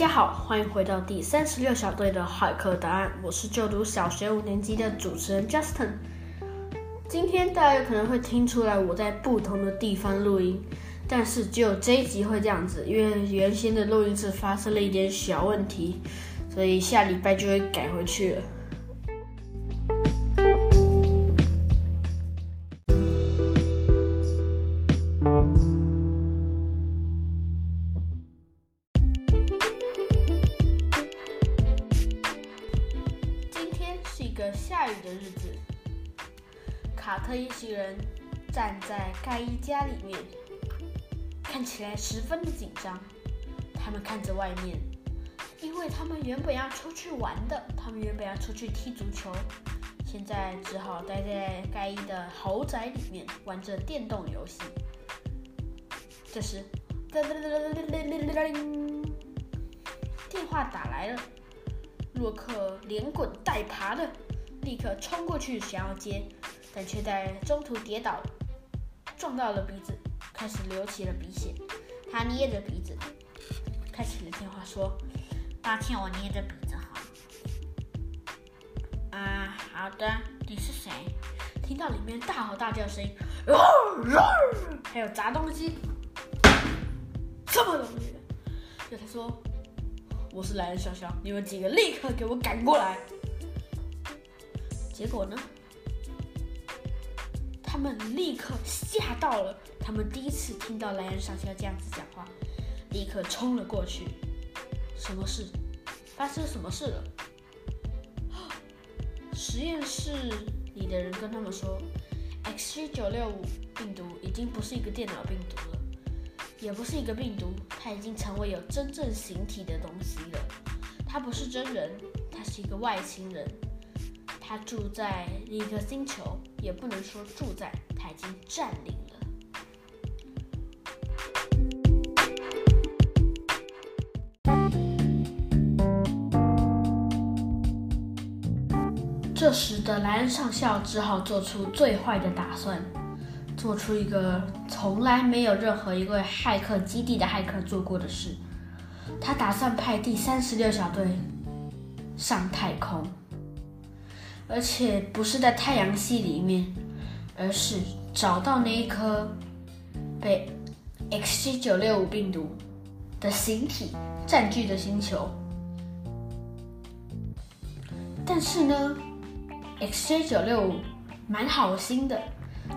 家好，欢迎回到第三十六小队的骇客答案。我是就读小学五年级的主持人 Justin。今天大家有可能会听出来我在不同的地方录音，但是只有这一集会这样子，因为原先的录音室发生了一点小问题，所以下礼拜就会改回去了。下雨的日子，卡特一行人站在盖伊家里面，看起来十分的紧张。他们看着外面，因为他们原本要出去玩的，他们原本要出去踢足球，现在只好待在盖伊的豪宅里面玩着电动游戏。这时，电话打来了。洛克连滚带爬的，立刻冲过去想要接，但却在中途跌倒，撞到了鼻子，开始流起了鼻血。他捏着鼻子，开启了电话说：“抱歉，我捏着鼻子哈。”啊，好的，你是谁？听到里面大吼大叫声音，还有砸东西，什么东西？就他说。我是来人潇潇，你们几个立刻给我赶过来！结果呢？他们立刻吓到了，他们第一次听到莱恩上校这样子讲话，立刻冲了过去。什么事？发生什么事了？实验室里的人跟他们说：“XG 九六五病毒已经不是一个电脑病毒了。也不是一个病毒，它已经成为有真正形体的东西了。它不是真人，它是一个外星人。他住在另一个星球，也不能说住在，他已经占领了。这时的莱恩上校只好做出最坏的打算。做出一个从来没有任何一位骇客基地的骇客做过的事，他打算派第三十六小队上太空，而且不是在太阳系里面，而是找到那一颗被 XG 九六五病毒的形体占据的星球。但是呢，XG 九六五蛮好心的。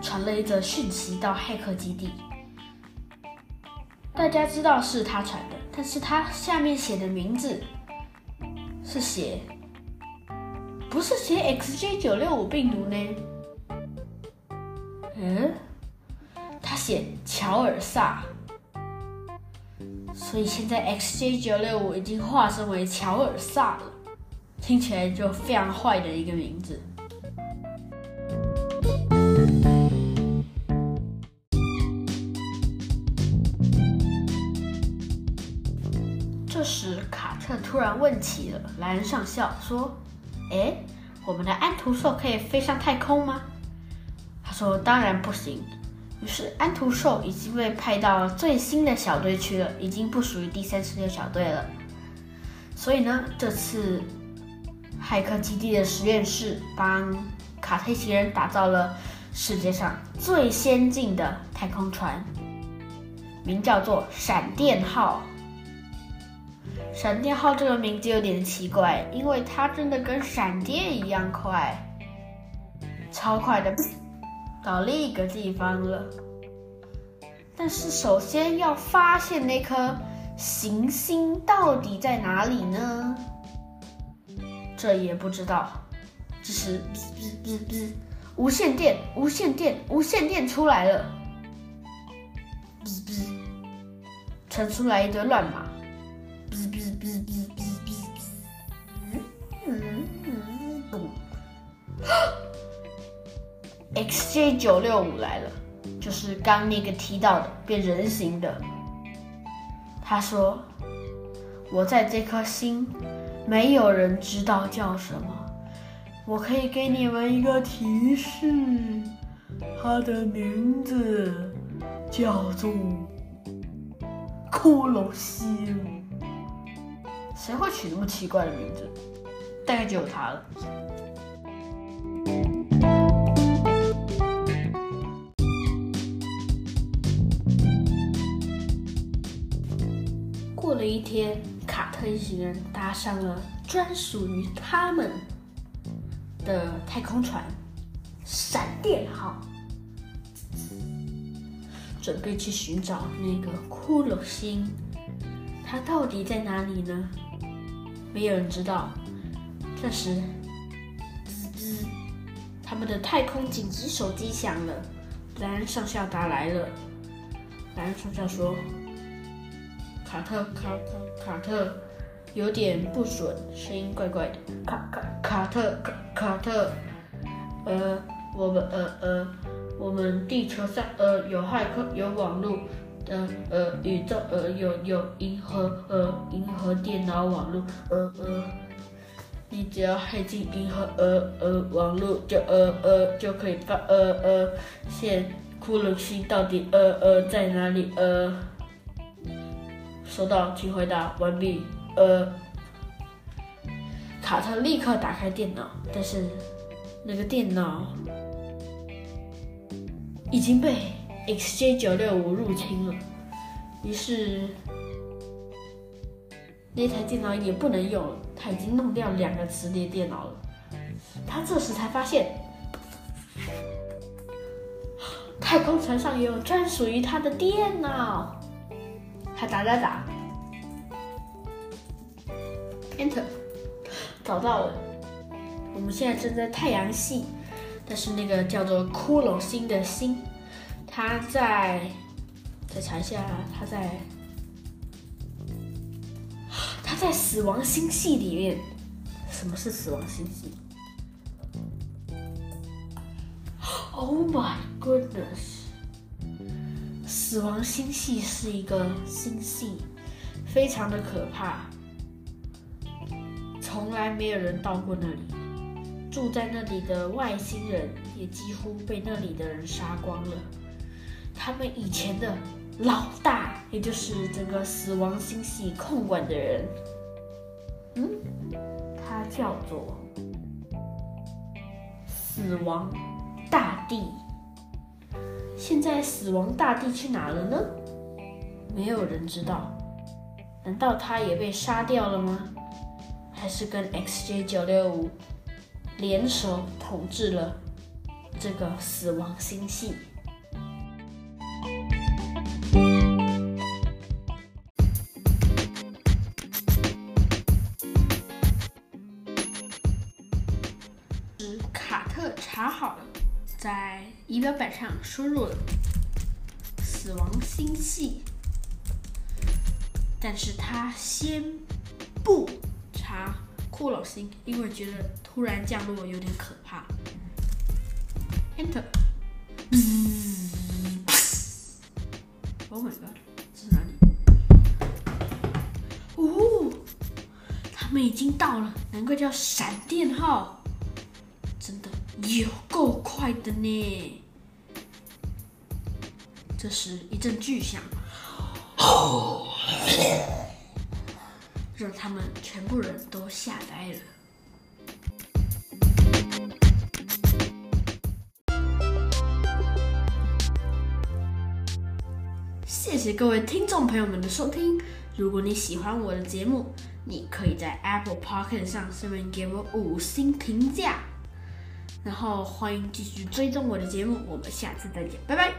传了一则讯息到骇客基地，大家知道是他传的，但是他下面写的名字是写，不是写 XJ 九六五病毒呢？嗯，他写乔尔萨，所以现在 XJ 九六五已经化身为乔尔萨了，听起来就非常坏的一个名字。这时，卡特突然问起了莱恩上校，说：“哎，我们的安徒兽可以飞上太空吗？”他说：“当然不行。”于是，安徒兽已经被派到最新的小队去了，已经不属于第三十六小队了。所以呢，这次骇客基地的实验室帮卡特一行人打造了世界上最先进的太空船，名叫做“闪电号”。闪电号这个名字有点奇怪，因为它真的跟闪电一样快，超快的到另一个地方了。但是首先要发现那颗行星到底在哪里呢？这也不知道，只是哔哔哔，无线电，无线电，无线电出来了，哔哔，传出来一堆乱码。！XJ 九六五来了，就是刚那个提到的变人形的。他说：“我在这颗星，没有人知道叫什么。我可以给你们一个提示，它的名字叫做骷髅星。”谁会取那么奇怪的名字？大概就有他了。过了一天，卡特一行人搭上了专属于他们的太空船“闪电号”，准备去寻找那个骷髅星。它到底在哪里呢？没有人知道。这时，滋滋，他们的太空紧急手机响了，莱恩上校打来了。莱恩上校说。卡特卡卡卡特有点不准，声音怪怪的。卡卡卡特卡卡特，呃，我们呃呃，我们地球上呃有骇客，有网络，呃呃宇宙呃有有银河呃银河电脑网络，呃呃，你只要黑进银河呃呃网络就呃呃就可以发呃呃现骷髅星到底呃呃在哪里呃。收到，请回答完毕。呃，卡特立刻打开电脑，但是那个电脑已经被 XJ 九六五入侵了，于是那台电脑也不能用了。他已经弄掉两个磁碟电脑了。他这时才发现，太空船上有专属于他的电脑。他打打打找到了。我们现在正在太阳系，但是那个叫做骷髅星的星，它在，再查一下，它在，它在死亡星系里面。什么是死亡星系？Oh my goodness！死亡星系是一个星系，非常的可怕，从来没有人到过那里。住在那里的外星人也几乎被那里的人杀光了。他们以前的老大，也就是整个死亡星系控管的人，嗯，他叫做死亡大帝。现在死亡大帝去哪了呢？没有人知道。难道他也被杀掉了吗？还是跟 XJ 九六五联手统治了这个死亡星系？卡特查好了。在仪表板上输入了死亡星系，但是他先不查骷髅星，因为觉得突然降落有点可怕。Enter。Oh my god，这是哪里？哦，他们已经到了，难怪叫闪电号。真的有够快的呢！这时一阵巨响，让他们全部人都吓呆了。谢谢各位听众朋友们的收听。如果你喜欢我的节目，你可以在 Apple Pocket 上顺便给我五星评价。然后欢迎继续追踪我的节目，我们下次再见，拜拜。